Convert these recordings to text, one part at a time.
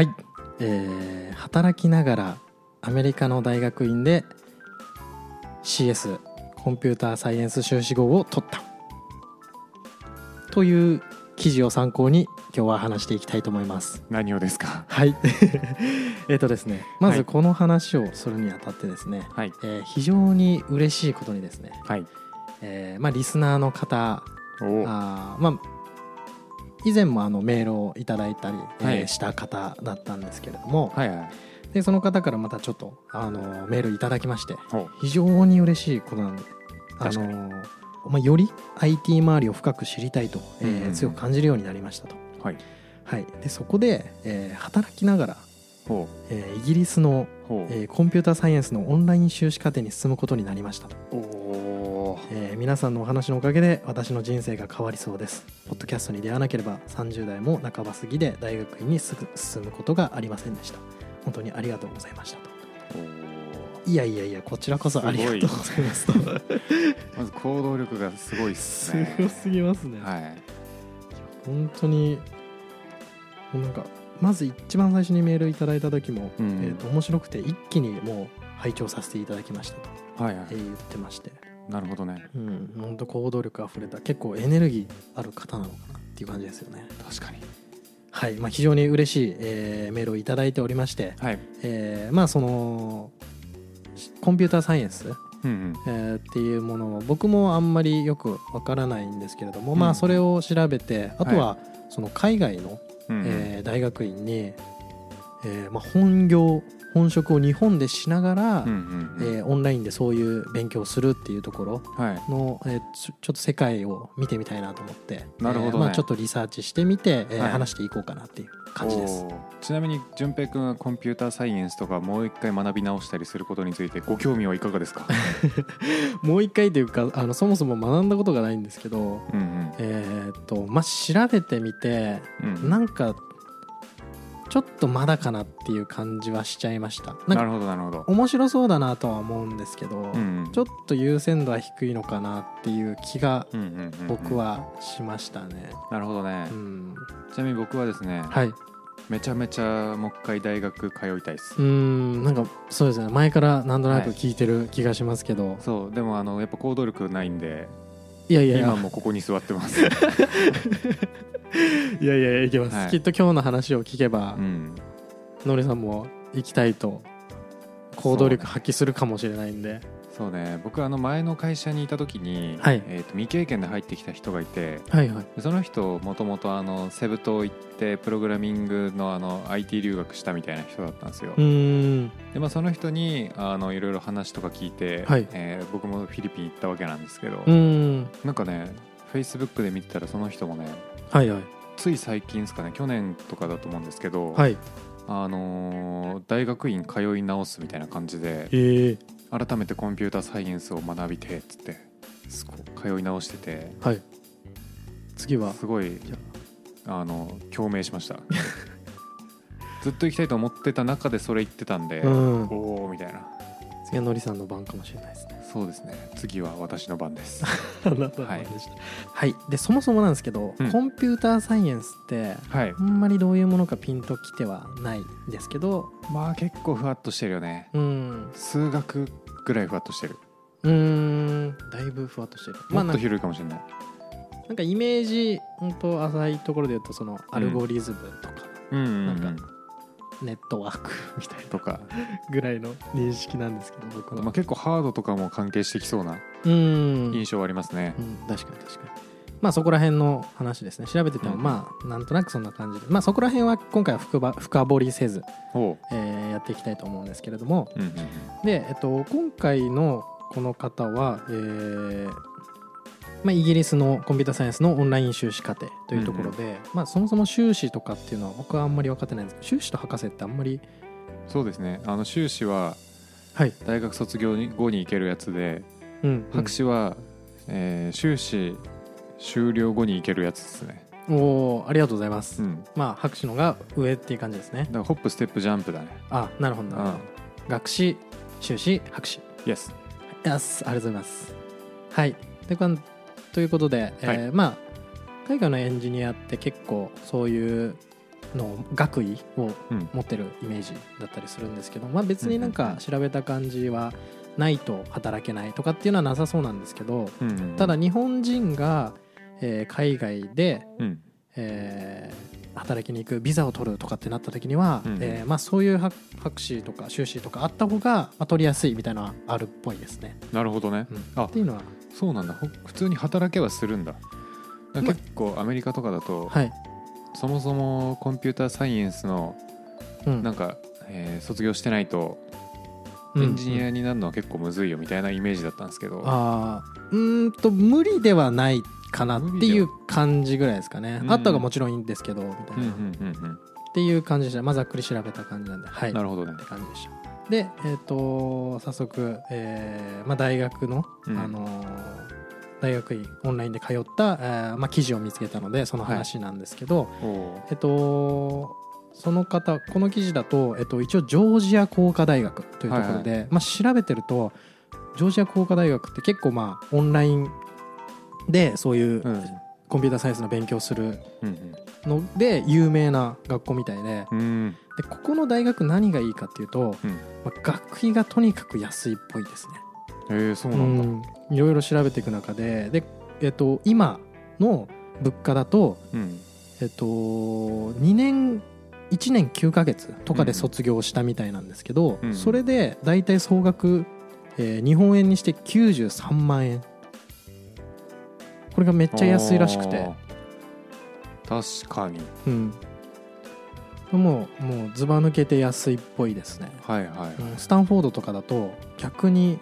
はい、えー働きながらアメリカの大学院で CS コンピューターサイエンス修士号を取った。という記事を参考に今日は話していきたいと思います。何をですか？はい。えっとですねまはい。ずこの話をするにあたってですね、はい。えー非常に嬉しいことにですね、はい。えーまあ、リスナーの方お。あーまあ以前もあのメールをいただいたり、えーはい。した方だったんですけれども、はいはい。でその方からまたちょっとあのメールいただきましてほ非常に嬉しいことなんであの、まあ、より IT 周りを深く知りたいと、えー強く感じるようになりましたと、うはい。はい、でそこで、えー働きながら、ほえーイギリスの、えーコンピューターサイエンスのオンライン修士課程に進むことになりましたと、えー皆さんのお話のおかげで私の人生が変わりそうです。ポッドキャストに出会わなければ30代も半ば過ぎで大学院にすぐ進むことがありませんでした。本当にありがとうございましたと。いやいやいやこちらこそありがとうございますと。まず行動力がすごいっすすねごすぎますね、はい。本当になんかまず一番最初にメールいただいた時も、うん。えー、と面白くて一気にもう拝聴させていただきましたと、はいはえー言ってまして。いなるほどね。うん本当行動力あふれた結構エネルギーある方なのかなっていう感じですよね。確かに。はい、まあ、非常に嬉しい、えーメールをいただいておりまして、はい。えーまあそのコンピューターサイエンス、うんうん。えーっていうものを僕もあんまりよくわからないんですけれども、うん。まあそれを調べてあとはその海外の、うんうん。えー大学院に、えーまあ、本業本職を日本でしながら、えーオンラインでそういう勉強をするっていうところはい。の、えーちょっと世界を見てみたいなと思ってなるほどまあ、ちょっとリサーチしてみて、え話していこうかなっていう感じです。ちなみに淳平君はコンピューターサイエンスとかもう一回学び直したりすることについてご興味はいかがですか？もう一回というかあのそもそも学んだことがないんですけど、うんうん。えーっとまあ、調べてみてうん。なんかちょっとまだかなっていう感じはしちゃいました。なるかほどなるほど。面白そうだなとは思うんですけど、うんうんちょっと優先度は低いのかなっていう気が僕はしましたね。なるほどね。うん、ちなみに僕はですねはい、うめちゃめちゃもう一回大学通いたいです。ーん。なんかそうですね。前からなんとなく聞いてる気がしますけど、そう。でもあのやっぱ行動力ないんでい、やいやいや。今もここに座ってます いやいやいけます、はい。きっと今日の話を聞けば、うん。のりさんも行きたいと行動力発揮するかもしれないんで、そうね。僕あの前の会社にいた時に、はい。えー、と未経験で入ってきた人がいてはいはい。でその人もともとあのセブ島行ってプログラミングのあの IT 留学したみたいな人だったんですよ。で、まあ、その人にあのいろいろ話とか聞いて、はい。えー僕もフィリピン行ったわけなんですけど、なんかねフェイスブックで見てたらその人もねはいはい。つい最近ですかね去年とかだと思うんですけど、はい。あのー大学院通い直すみたいな感じでええ。改めてコンピューターサイエンスを学びてっつってすごい通い直しててはい。次は？すごいやあの共鳴しました。ずっと行きたいと思ってた中でそれ言ってたんで、うん。おおみたいな。次はのりさんの番かもしれないですねそうですね。次は私の番です。あなたの番でした。はい、でそもそもなんですけど、うん。コンピューターサイエンスってはい。あんまりどういうものかピンときてはないんですけどまあ結構ふわっとしてるよね。うん。数学ぐらいふわっとしてる。うーん。だいぶふわっとしてる。もっと広いかもしれない、なんかイメージ本当浅いところで言うとそのアルゴリズムとか、うんうんうん。なんネットワーク みたいな。とか、ぐらいの認識なんですけど僕は、まあ、結構ハードとかも関係してきそうなうん。印象はありますね、うん、確かに確かに。まあそこら辺の話ですね。調べててもうん。まあなんとなくそんな感じで。まあそこら辺は今回は深掘りせず、えーやっていきたいと思うんですけれども。で、えっと、今回のこの方は、えーまあ、イギリスのコンピューターサイエンスのオンライン修士課程というところで、まあ、そもそも修士とかっていうのは僕はあんまり分かってないんですけど修士と博士ってあんまりそうですね。あの修士ははい、大学卒業後に行けるやつでうん博士は、えー修士終了後に行けるやつですね。おーありがとうございます、うん。だかまあ博士のが上っていう感じですね。らホップステップジャンプだね。あなるほどな。るほどう学士修士博士。ん Yes やすありがとうございます。はい。でこんということで、えーまあ海外のエンジニアって結構そういうの学位をうん。持ってるイメージだったりするんですけど、まあ、別になんか調べた感じはないと働けないとかっていうのはなさそうなんですけどただ日本人が、えー海外で、うん。えー働きに行くビザを取るとかってなった時には、うんえーまあ、そういう博博士とか修士とかあった方が、まあ、取りやすいみたいなのはあるっぽいですね。なるほどね。うん。あ。っていうのは、そうなんだ。ほ普通に働けはするんだ。結構アメリカとかだと、はい。そもそもコンピューターサイエンスのうん。なんか、えー卒業してないとうん。エンジニアになるのは結構むずいよみたいなイメージだったんですけど、あー。うーんと無理ではないかなっていう感じぐらいですかね、うん。あったがもちろんいいんですけどみたいな、うんうんっうんうん。ていう感じでした。まあざっくり調べた感じなんで。はい。なるほどね。って感じでしたでえっ、と早速、えーまあ、大学の、うん。あのー大学院オンラインで通った、えーまあ、記事を見つけたのでその話なんですけど、おおえっとその方この記事だと、えっと、一応ジョージア工科大学というところで、まあ、調べてるとジョージア工科大学って結構まあオンラインでそういううん。コンピューターサイエンスの勉強するうんので有名な学校みたいでうんうんでここの大学何がいいかっていうと、うん。まあ、学費がとにかく安いっぽいですね。えー、そうなんだ、うん。いろいろ調べていく中でで、えっと、今の物価だと、うん。えっと、2年1年9ヶ月とかで卒業したみたいなんですけど、うん。それで大体総額、えー日本円にして93万円。これがめっちゃ安いらしくて。確かに。うん、もうもうずば抜けて安いっぽいですね、はいはい、うんスタンフォードとかだと逆に、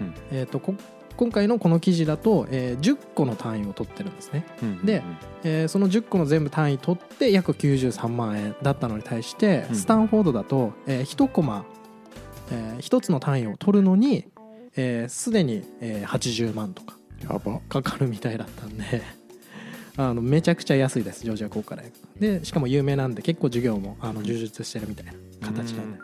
うん。えー、とこ今回のこの記事だと、えー10個の単位を取ってるんですね。うんでえーその10個の全部単位取って約93万円だったのに対して、うん。スタンフォードだと、え1コマ、え1つの単位を取るのにすで、えー既に、えー80万とかかかるみたいだったんであのめちゃくちゃ安いですジョージア工科大学。でしかも有名なんで結構授業もあの充実してるみたいな形なんで、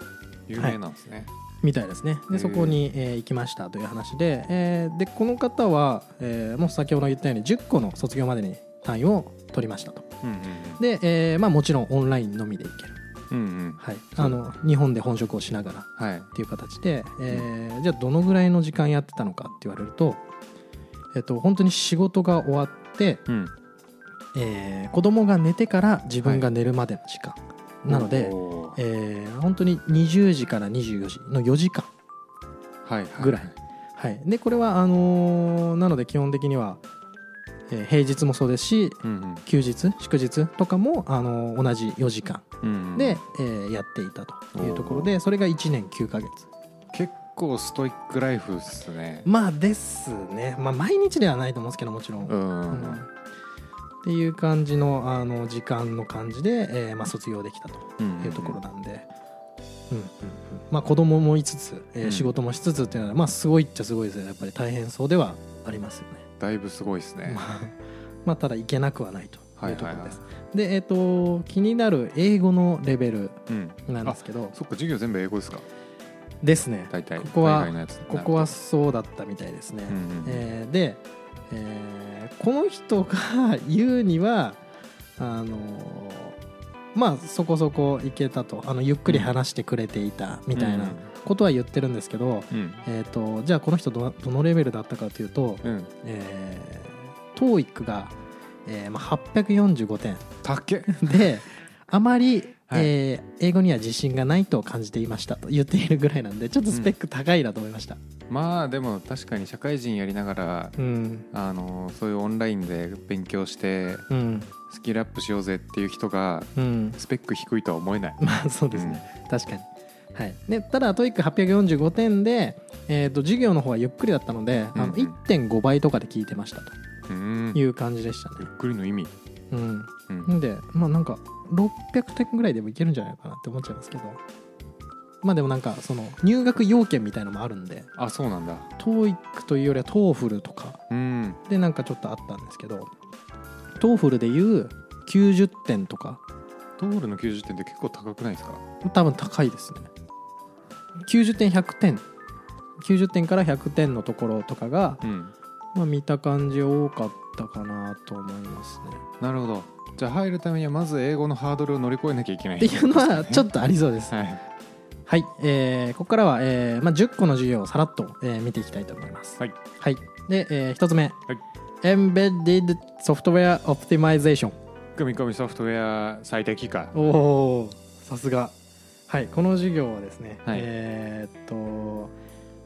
有名なんですね、みたいですね。でそこに、えー行きましたという話で,、えーでこの方は、えーもう先ほど言ったように10個の卒業までに単位を取りましたと。うんうんで、えーまあ、もちろんオンラインのみでいける、うんうん。うんはい、あの日本で本職をしながらっはい。ていう形で、えーじゃあどのぐらいの時間やってたのかって言われると、えっと本当に仕事が終わって、うんえー子供が寝てから自分が寝るまでの時間、なので、えー本当に20時から24時の4時間はい。はいぐらい。はい、でこれはあのーなので基本的には、えー平日もそうですしうん休日祝日とかも、あのー同じ4時間うんうん。で、えーやっていたというところでそれが1年9ヶ月。結構ストイックライフっすね。まあですね、まあ、毎日ではないと思うんですけどもちろん、ううんんっていう感じのあの時間の感じで、えーまあ、卒業できたとうんいうところなんで、うんうんうん。まあ、子供もいつつ、えーうん。仕事もしつつっていうのは、まあ、すごいっちゃすごいですよね。やっぱり大変そうではありますよね。だいぶすごいですね。まあ まあ、ただいけなくはないというところです。で、えっ、と気になる英語のレベルうん。なんですけど。そっか授業全部英語ですか？ですね。大体ここはここはそうだったみたいですね。うんうん。えーで、えーこの人が言うにはあのーまあそこそこいけたと。あのゆっくり話してくれていたみたいなことは言ってるんですけど、うん。えー、とじゃあこの人どどのレベルだったかというと、うん。えー、TOEIC が、えーまあ、845点。たっ。けであまり、はい。えー英語には自信がないと感じていましたと言っているぐらいなんでちょっとスペック高いなと思いました。まあでも確かに社会人やりながらうん。あのそういうオンラインで勉強してうん。スキルアップしようぜっていう人がうん、スペック低いとは思えない。まあそうですね、確かに、はい、でただ TOEIC845 点で、えー、と授業の方はゆっくりだったので、あのうん。うん1.5倍とかで聞いてましたと。うん。いう感じでしたね。ゆっくりの意味。うん。うん。んでまあなんか600点ぐらいでもいけるんじゃないかなって思っちゃいますけどまあでもなんかその入学要件みたいのもあるんであそうなんだ。TOEIC というよりは TOEFL とか。うん。でなんかちょっとあったんですけど TOEFL でいう90点とか。トールの90点って結構高くないですか？多分高いですね。90点100点。90点から100点のところとかが、うん。まあ、見た感じ多かったかなと思いますね。なるほど。じゃあ入るためにはまず英語のハードルを乗り越えなきゃいけない。っていうのはちょっととありそうです。はいはい、えーここからは、えーまあ、10個の授業をさらっと、えー見ていきたいと思います。はい。はい。で、え1つ目、はい。Embedded Software Optimization 組み込みソフトウェア最適化。おおさすが。はいこの授業はですね、はい。えーっと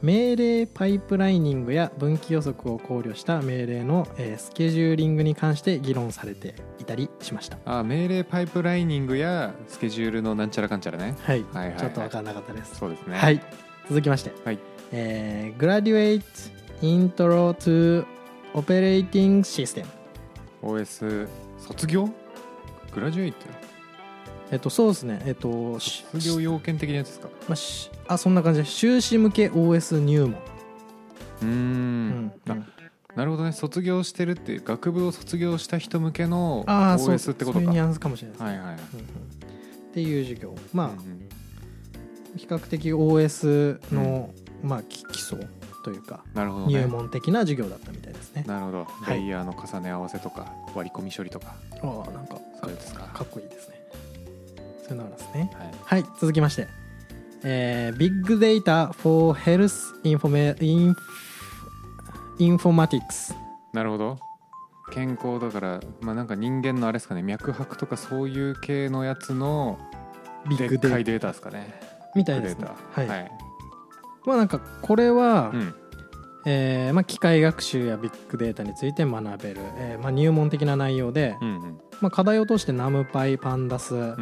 命令パイプライニングや分岐予測を考慮した命令の、えースケジューリングに関して議論されていたりしました。あ命令パイプライニングやスケジュールのなんちゃらかんちゃらね。はい、はいはいはい。ちょっと分からなかったです。そうですね。はい。続きまして、はい。えー Graduate Intro to Operating System OS 卒業？グラジュエイトえっとそうですね。えっとし卒業要件的なやつですか？まあしあそんな感じで修士向け OS 入門。うーん。うんあなるほどね。卒業してるって学部を卒業した人向けの OS ってことか。そういうニュアンスかもしれないです、はいはいはい。うんうん。っていう授業。まあ、うん。うん比較的 OS の、まあ、き基礎というかなるほどね。入門的な授業だったみたいですね。なるほど。い。レイヤーの重ね合わせとか割り込み処理とか。ああなんかそうですか。かっこいいですねそういうのあるんですね。はい。はい続きまして、えー、ビッグデータ for Health Informa- Inf- Informatics なるほど。健康だからまあなんか人間のあれですかね。脈拍とかそういう系のやつのビッでグデータっかいデータですかね。みたいですね。はい、はい。まあなんかこれは、うんえーまあ、機械学習やビッグデータについて学べる、えーまあ、入門的な内容で、うんうん。まあ、課題を通してナムパイパンダス、うんうん。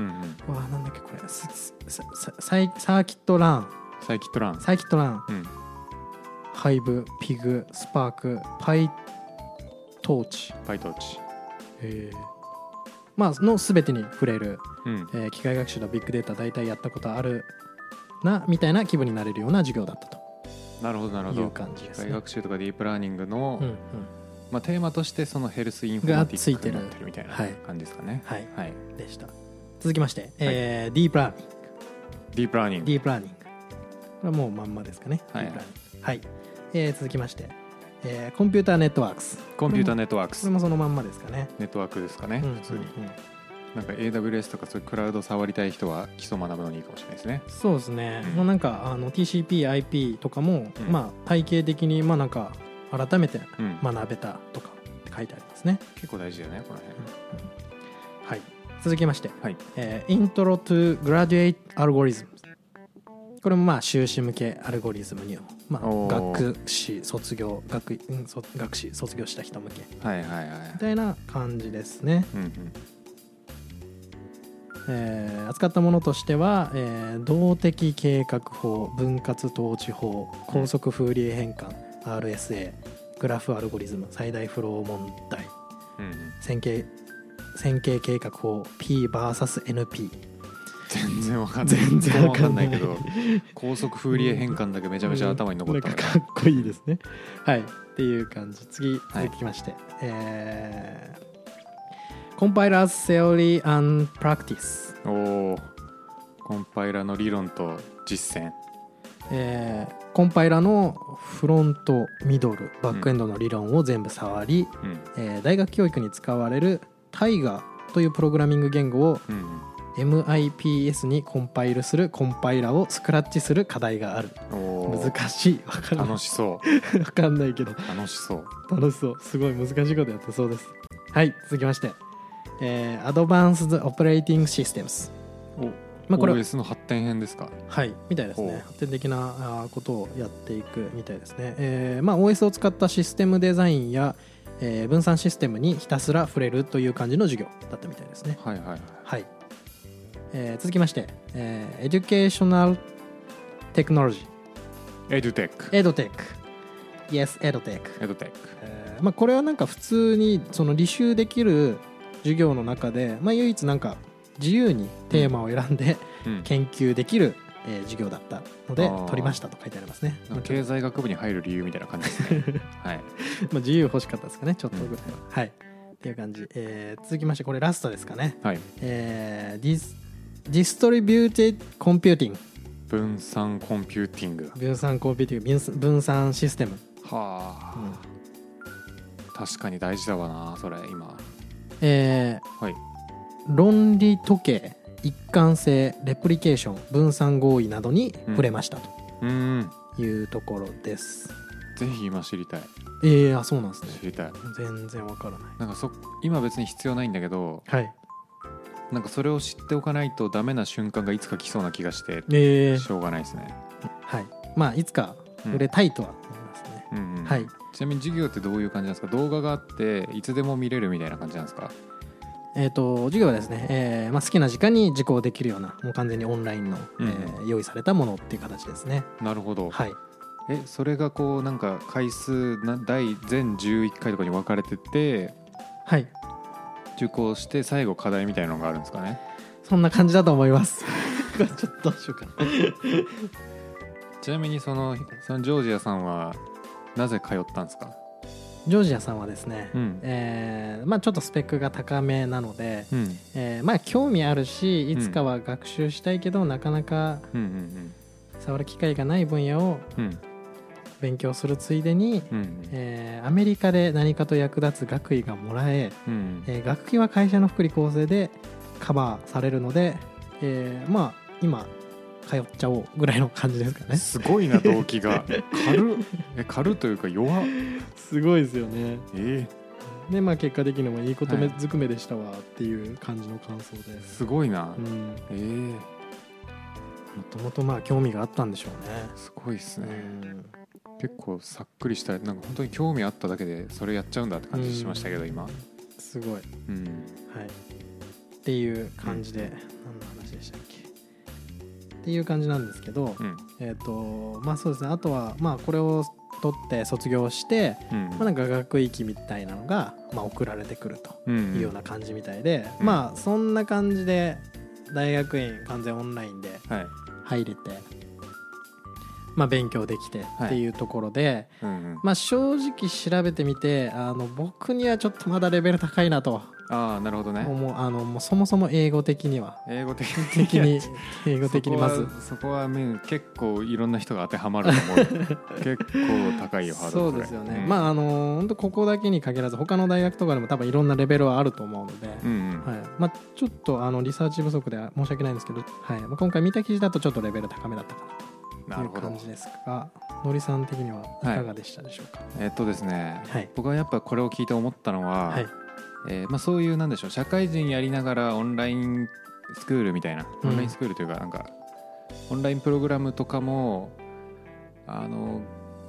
うわなんだっけこれスススサイサーキットラン。サイキットラン。サーキットラン。うん。ハイブピグスパークパイトーチ。パイトーチ。まあの全てに触れる、うん。えー機械学習のビッグデータ大体やったことあるなみたいな気分になれるような授業だったとなるほどなるほいうど感じですね。機械。学習とかディープラーニングの、うんうん。まあ、テーマとしてそのヘルスインフォマティックにがついてる。なってるみたいなはい。感じですかね。はい、はい。でした。続きまして、えーディープラーニング。ディープラーニング。ディープラーニング。これはもうまんまですかね、はい。はい、えー続きまして、えー Computer Networks。コンピューターネットワークこスれもそのまんまですかね。ネットワークですかね、うん普通に。うんうんなんか AWS とかそういうクラウド触りたい人は基礎学ぶのにいいかもしれないですね。そうですね、うん。もうなんかあの TCP/IP とかも、うん。まあ体系的にまあなんか改めてうん、学べたとかって書いてありますね、結構大事だよねこの辺。はい。続きまして、はい。えー Intro to Graduate Algorithms これもまあ修士向けアルゴリズムに、まあ、学士卒業学,、学士卒業した人向け。みたいな感じですね、うんうんえー扱ったものとしては、えー動的計画法分割統治法高速フーリエ変換 RSA グラフアルゴリズム最大フロー問題うんうん。線形線形計画法 PVSNP 全然わかんない。全然わかんない。けど高速フーリエ変換だけめちゃめちゃ頭に残ったなんわかかっこいいですね。はい。っていう感じ。次はい。続きまして、えー Compilers Theory and Practice. おおコンパイラーの理論と実践。えーコンパイラのフロントミドルバックエンドの理論を全部触り、うん。えー大学教育に使われる Tiger というプログラミング言語をうんうん。MIPS にコンパイルするコンパイラをスクラッチする課題がある。難しい。わかんない楽しそ わかんないけど。う楽しそう。楽しそう。すごい難しいことやってそうです。はい続きまして、えー、Advanced Operating Systems おまあこれ OS の発展編ですか？はいみたいですね。発展的なことをやっていくみたいですね、えーまあ、OS を使ったシステムデザインや、えー分散システムにひたすら触れるという感じの授業だったみたいですね。はいはいはい。はい、えー続きまして、えー、Educational Technology エドテック EdTech Yes EdTech エドテックえーまあ、これはなんか普通にその履修できる授業の中で、まあ、唯一なんか自由にテーマを選んでうん。研究できる、えー授業だったので取りましたと書いてありますね、経済学部に入る理由みたいな感じ。ですねはい。とまあ自由欲しかったですかねちょっと。ぐらいは、はい。っていう感じ、えー続きましてこれラストですかね、はい。えー、ディスDistributed Computing 分散コンピューティング。分散コンピューティング。分散分散システム、はあ、うん。確かに大事だわなそれ今えーはい。論理時計一貫性レプリケーション分散合意などに触れましたうん。というところです、ぜひ今知りたい。ええあそうなんですね。知りたい。全然わからない。なんかそ今別に必要ないんだけどはい。なんかそれを知っておかないとダメな瞬間がいつか来そうな気がしてええしょうがないですね、はい。まあいつか触れたいとはうんうん。はい。ちなみに授業ってどういう感じなんですか？動画があっていつでも見れるみたいな感じなんですか？えっ、と授業はですね、えーまあ、好きな時間に受講できるようなもう完全にオンラインの、うんえー用意されたものっていう形ですね。なるほど、はい。えそれがこうなんか回数な第全11回とかに分かれててはい。受講して最後課題みたいなのがあるんですかね？そんな感じだと思います。ちょっとどうしようかな。ちなみにそのそのジョージアさんはなぜ通ったんですか？ジョージアさんはですね、うん。えーまあ、ちょっとスペックが高めなので、うん。えーまあ興味あるしいつかは学習したいけど、なかなかうんうん触る機会がない分野をうん。うん勉強するついでに、うんえーアメリカで何かと役立つ学位がもらえうん。えー学費は会社の福利厚生でカバーされるので、えーまあ今通っちゃおうぐらいの感じですかね。すごいな動機が。軽っ。え軽っというか弱っ。すごいですよね。えでまあ結果的にもいいことめはい。ずくめでしたわっていう感じの感想で。ー、すごいな、うん、えー、もともとまあ興味があったんでしょうね。すごいっすね、うん。結構さっくりしたなんか本当に興味あっただけでそれやっちゃうんだって感じしましたけど、今。すごい。はい。うんっていう感じで、っていう感じなんですけど、うん。えっ、とまあそうですね。あとはまあこれを取って卒業して、うん。まあ、なんか学域みたいなのが、まあ、送られてくるとうん。いうような感じみたいで、うん。まあそんな感じで大学院完全オンラインではい。入れて、まあ、勉強できてっていうところで、うんうん。まあ、正直調べてみてあの僕にはちょっとまだレベル高いなとああなるほどね。思うあのもうそもそも英語的には。英語的的に。英語的にまず。そこはそこはね結構いろんな人が当てはまると思う。結構高いよハードルそうですよね、うん。まああの本当ここだけに限らず他の大学とかでも多分いろんなレベルはあると思うので、うんうん。はい。まあ、ちょっとあのリサーチ不足で申し訳ないんですけど、はい。まあ、今回見た記事だとちょっとレベル高めだったかなという感じですがのりさん的にはいかがでしたでしょうか、えっとですね、はい。僕はやっぱこれを聞いて思ったのは、はい。えーまあ、そういうなんでしょう社会人やりながらオンラインスクールみたいなうん。オンラインスクールというかなんか、オンラインプログラムとかもあの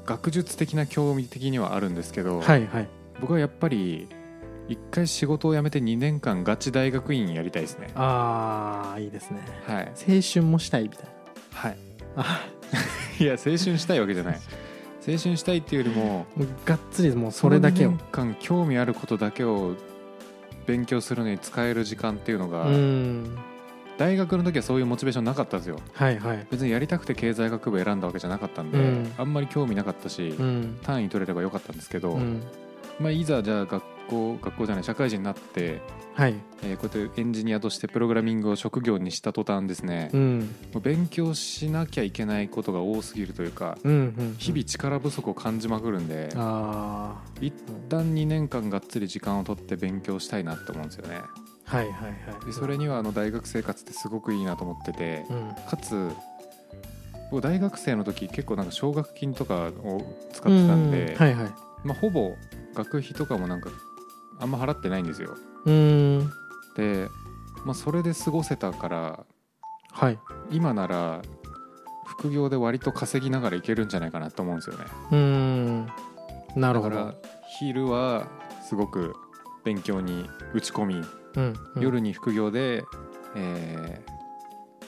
学術的な興味的にはあるんですけど、はいはい。僕はやっぱり一回仕事を辞めて2年間ガチ大学院やりたいですね。ああいいですね。はい、青春もしたいみたいはい、いや青春したいわけじゃない。青春したいっていうよりもがっつりもうそれだけを。その2年間興味あることだけを勉強するのに使える時間っていうのが、うん。大学の時はそういうモチベーションなかったんですよ。はいはい。別にやりたくて経済学部選んだわけじゃなかったんで、うん。あんまり興味なかったし、うん。単位取れればよかったんですけど、うん。まあ、いざじゃあ学校学校じゃない社会人になって、はい。えーこうやってエンジニアとしてプログラミングを職業にした途端ですね、うん。勉強しなきゃいけないことが多すぎるというかうんうん日々力不足を感じまくるんで、あ一旦2年間がっつり時間を取って勉強したいなって思うんですよね。あはいはいはい。でそれにはあの大学生活ってすごくいいなと思っててうん。かつ僕大学生の時結構なんか奨学金とかを使ってたんで、うん。はいはい。まあ、ほぼ学費とかもなんかあんま払ってないんですよ。うん。で、まあ、それで過ごせたからはい。今なら副業で割と稼ぎながらいけるんじゃないかなと思うんですよね。うん。なるほど。だから昼はすごく勉強に打ち込み、うん。うん。夜に副業で、えー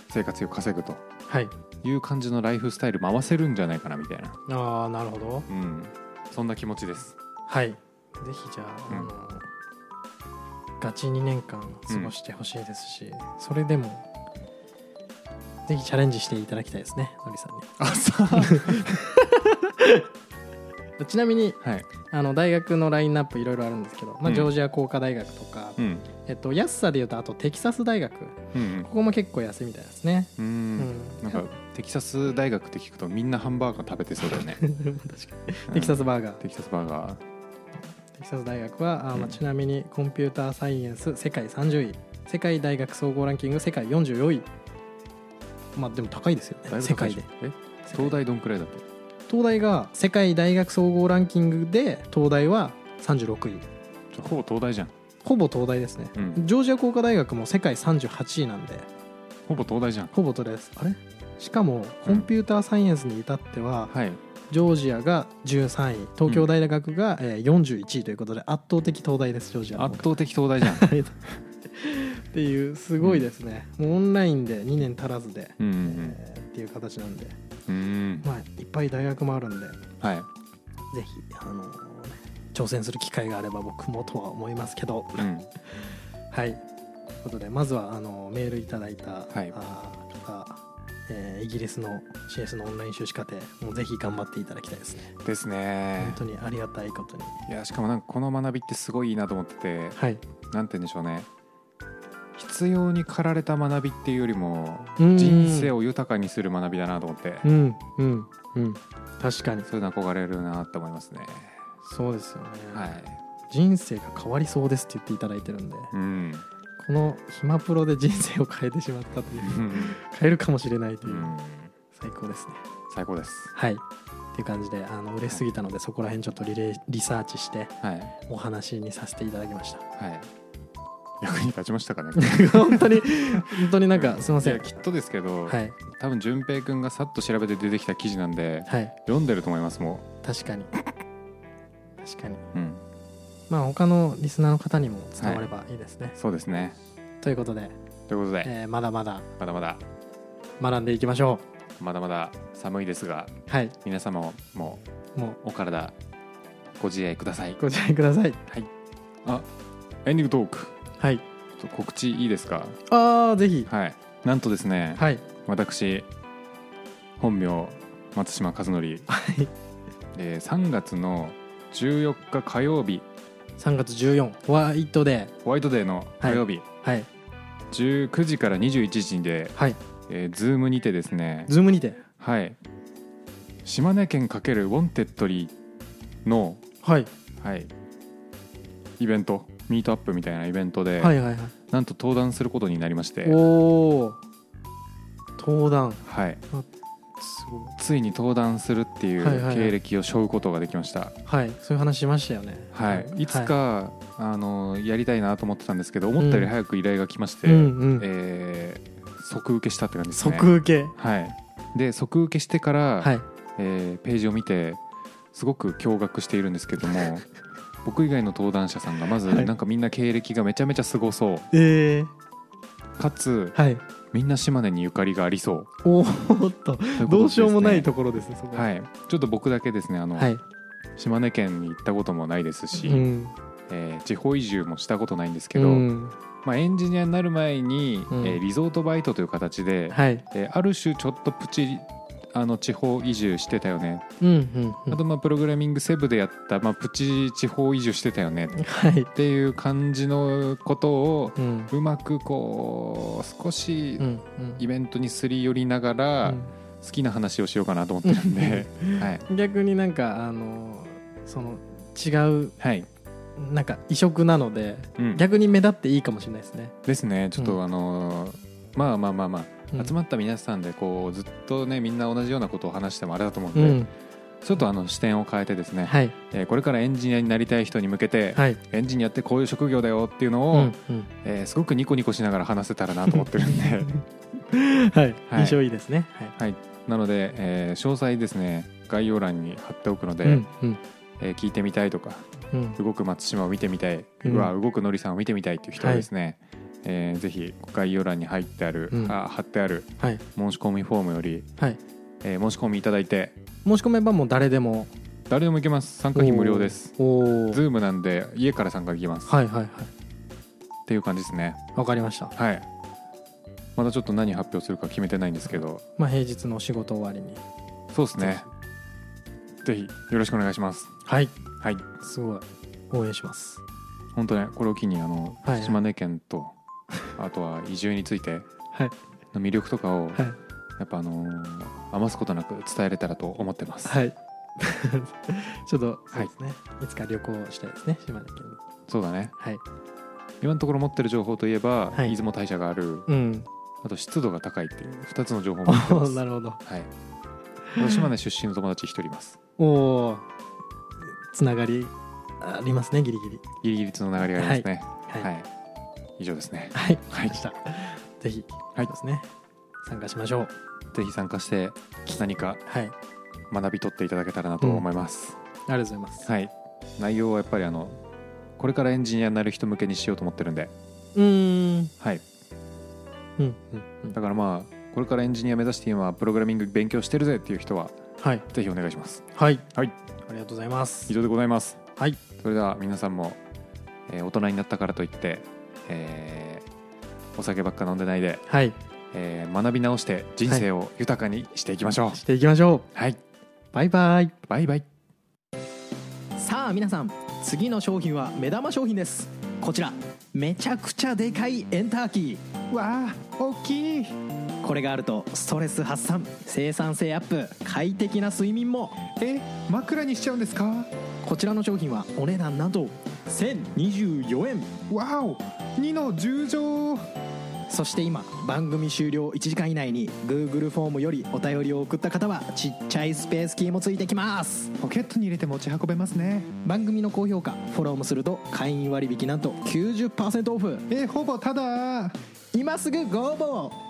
生活費を稼ぐとはい。いう感じのライフスタイル回せるんじゃないかなみたいな、ああなるほど。うん、そんな気持ちです。はい。ぜひじゃあ,、うん。あのガチ2年間過ごしてほしいですし、それでもぜひチャレンジしていただきたいですねのりさんに。あそう。ちなみにはい、あの大学のラインナップいろいろあるんですけど、まあ、うん。ジョージア工科大学とか、うん。えっと、安さでいうとあとテキサス大学。うんここも結構安いみたいですね、うん、うん。なんかテキサス大学って聞くとみんなハンバーガー食べてそうだよね。テキサスバーガー。テキサスバーガーテキサス大学はあ、まあ、うん。ちなみにコンピューターサイエンス世界30位世界大学総合ランキング世界44位まあでも高いですよね世界で。え？東大どんくらいだと東大が世界大学総合ランキングで東大は36位ほぼ東大じゃん。ほぼ東大ですね、うん。ジョージア工科大学も世界38位なんで。ほぼ東大じゃん。ほぼ東大です。あれ？しかもコンピューターサイエンスに至っては、はいジョージアが13位東京大学がえー41位ということで圧倒的東大ですジョージアの圧倒的東大じゃん。っていうすごいですね、もうオンラインで2年足らずで、うんうんえーっていう形なんで、うん。うんまあ、いっぱい大学もあるんでぜはい。ひ、あのーね挑戦する機会があれば僕もとは思いますけど、うん。はい。ということでまずはあのメールいただいた、はい。あえーイギリスの CS のオンライン修士課程もうぜひ頑張っていただきたいですね。ですね。本当にありがたいことに。いやしかもなんかこの学びってすごいいいなと思っててはい。なんて言うんでしょうね。必要に駆られた学びっていうよりもうん。人生を豊かにする学びだなと思って。うんうんうん。確かに。そういうの憧れるなって思いますね。そうですよね、はい。人生が変わりそうですって言っていただいてるんで。うんこの「ひまプロ」で人生を変えてしまったという変えるかもしれないという、うん。最高ですね。最高です。はい。っていう感じであの嬉しすぎたのでそこら辺ちょっとリレーリサーチしてはい。お話にさせていただきました。はい。役に立ちましたかね？本当に。本当になんかすいません。いやきっとですけど、はい。多分淳平君がさっと調べて出てきた記事なんではい。読んでると思いますも確かに。確かに。ううんまあ他のリスナーの方にも伝わればいいですね、そうですね。ということで、ということで、えーまだまだ。まだまだ。学んでいきましょまだまだ寒いですがうはい。皆様もももう。お体ご自愛ください。うご自愛ください。あエンディングトーク。はい。告知いいですか？ああぜひ。はい。なんとですね、はい。私本名松島和則、はい。えー3月の14日火曜日3月14ホワイトデホワイトデーの火曜日、ーはい。19時から21時で、はい。えー、 Zoom にてですね。 Zoom にて。はい。島根県× Wantedly の、はい。はい、イベントミートアップみたいなイベントで、はいはいはい。なんと登壇することになりまして、おお登壇。はいついに登壇するっていうはいはいはい。経歴を背負うことができました、はいそういう話しましたよね。はい、い。つはか、あのやりたいなと思ってたんですけど思ったより早く依頼が来まして、うんうん。えー即受けしたって感じですね。即受け。はい。で即受けしてから、はい。えーページを見てすごく驚愕しているんですけども 僕以外の登壇者さんがまずはい。なんかみんな経歴がめちゃめちゃすごそう。えー、かつはいみんな島根にゆかりがありそう。おーっと。どうしようもないところですねそこはい。ちょっと僕だけですねあの、はい。島根県に行ったこともないですし、うん。えー地方移住もしたことないんですけど、うん。まあ、エンジニアになる前に、うん。えーリゾートバイトという形で、はい。えーある種ちょっとプチあの地方移住してたよね、うんうんうん。あとまあプログラミングセブでやった、まあ、プチ地方移住してたよね。っはい。ていう感じのことをうん。うまくこう少しうんうん。イベントにすり寄りながらうん。好きな話をしようかなと思ってるんで、はい、逆になんかあのその違うはい。なんか異色なのでうん、逆に目立っていいかもしれないですね、ですね。ちょっと、うん。あのーまあまあまあまあ。うん集まった皆さんでこうずっとねみんな同じようなことを話してもあれだと思うんで、うん。ちょっとあの視点を変えてですね、はい。えーこれからエンジニアになりたい人に向けて、はい。エンジニアってこういう職業だよっていうのを、うんうん。えーすごくニコニコしながら話せたらなと思ってるんで。はい。はい。印象いいですね。はい。なので、えー詳細ですね概要欄に貼っておくので、うんうん。えー聞いてみたいとかうん。動く松島を見てみたい、ううん。わ動くのりさんを見てみたいっていう人はですね、えーぜひ概要欄に入ってある、うん。あ貼ってあるはい。申し込みフォームより、はい。えー申し込みいただいて申し込めばもう誰でも。誰でも行けます。参加費無料です。おおズームなんで家から参加できます、はいはいはい。っていう感じですね。わかりました。はい。まだちょっと何発表するか決めてないんですけど。まあ平日の仕事終わりに。そうですね。ぜひ。よろしくお願いします。はい。はい。すごい。応援します。本当ねこれを機にあの、はいはい。島根県とあとは移住についてはい。の魅力とかを、はい。やっぱあのー余すことなく伝えれたらと思ってます、はい。ちょっとそうですね、い、つか旅行したいですね島根県に。そうだね。はい。今のところ持ってる情報といえば、はい。出雲大社がある。うん。あと湿度が高いっていう2つの情報を持ってます。なるほど。はい。私島根出身の友達1人います。おおつながりありますねギリギリ。ギリギリつの流れがありますね。はい。はい、以上ですね。はい。わはい。ぜひはい。ですね。参加しましょう。ぜひ参加して何かはい。あ学び取っていただけたらなと思います、りがとうございます。はい。内容はやっぱりあのこれからエンジニアになる人向けにしようと思ってるんで。うーん。はい。うんうんうん。だからまあこれからエンジニア目指して今プログラミング勉強してるぜっていう人ははい。ぜひお願いします。はい。はい。ありがとうございます。以上でございます。はい。それでは皆さんも、えー大人になったからといって、えーお酒ばっか飲んでないで、はい。えー学び直して人生を豊かにしていきましょう。していきましょう。はい。バイバイ。バイバイ。さあ皆さん。次の商品は目玉商品です。こちら。めちゃくちゃでかいエンターキー。わあ大きい。これがあるとストレス発散。生産性アップ。快適な睡眠も。え枕にしちゃうんですか？こちらの商品はお値段なんと1024円。わお2の10乗。そして今番組終了1時間以内に Google フォームよりお便りを送った方はちっちゃいスペースキーもついてきます。ポケットに入れて持ち運べますね。番組の高評価フォローもすると会員割引なんと90%オフ。えほぼただ。今すぐご応募を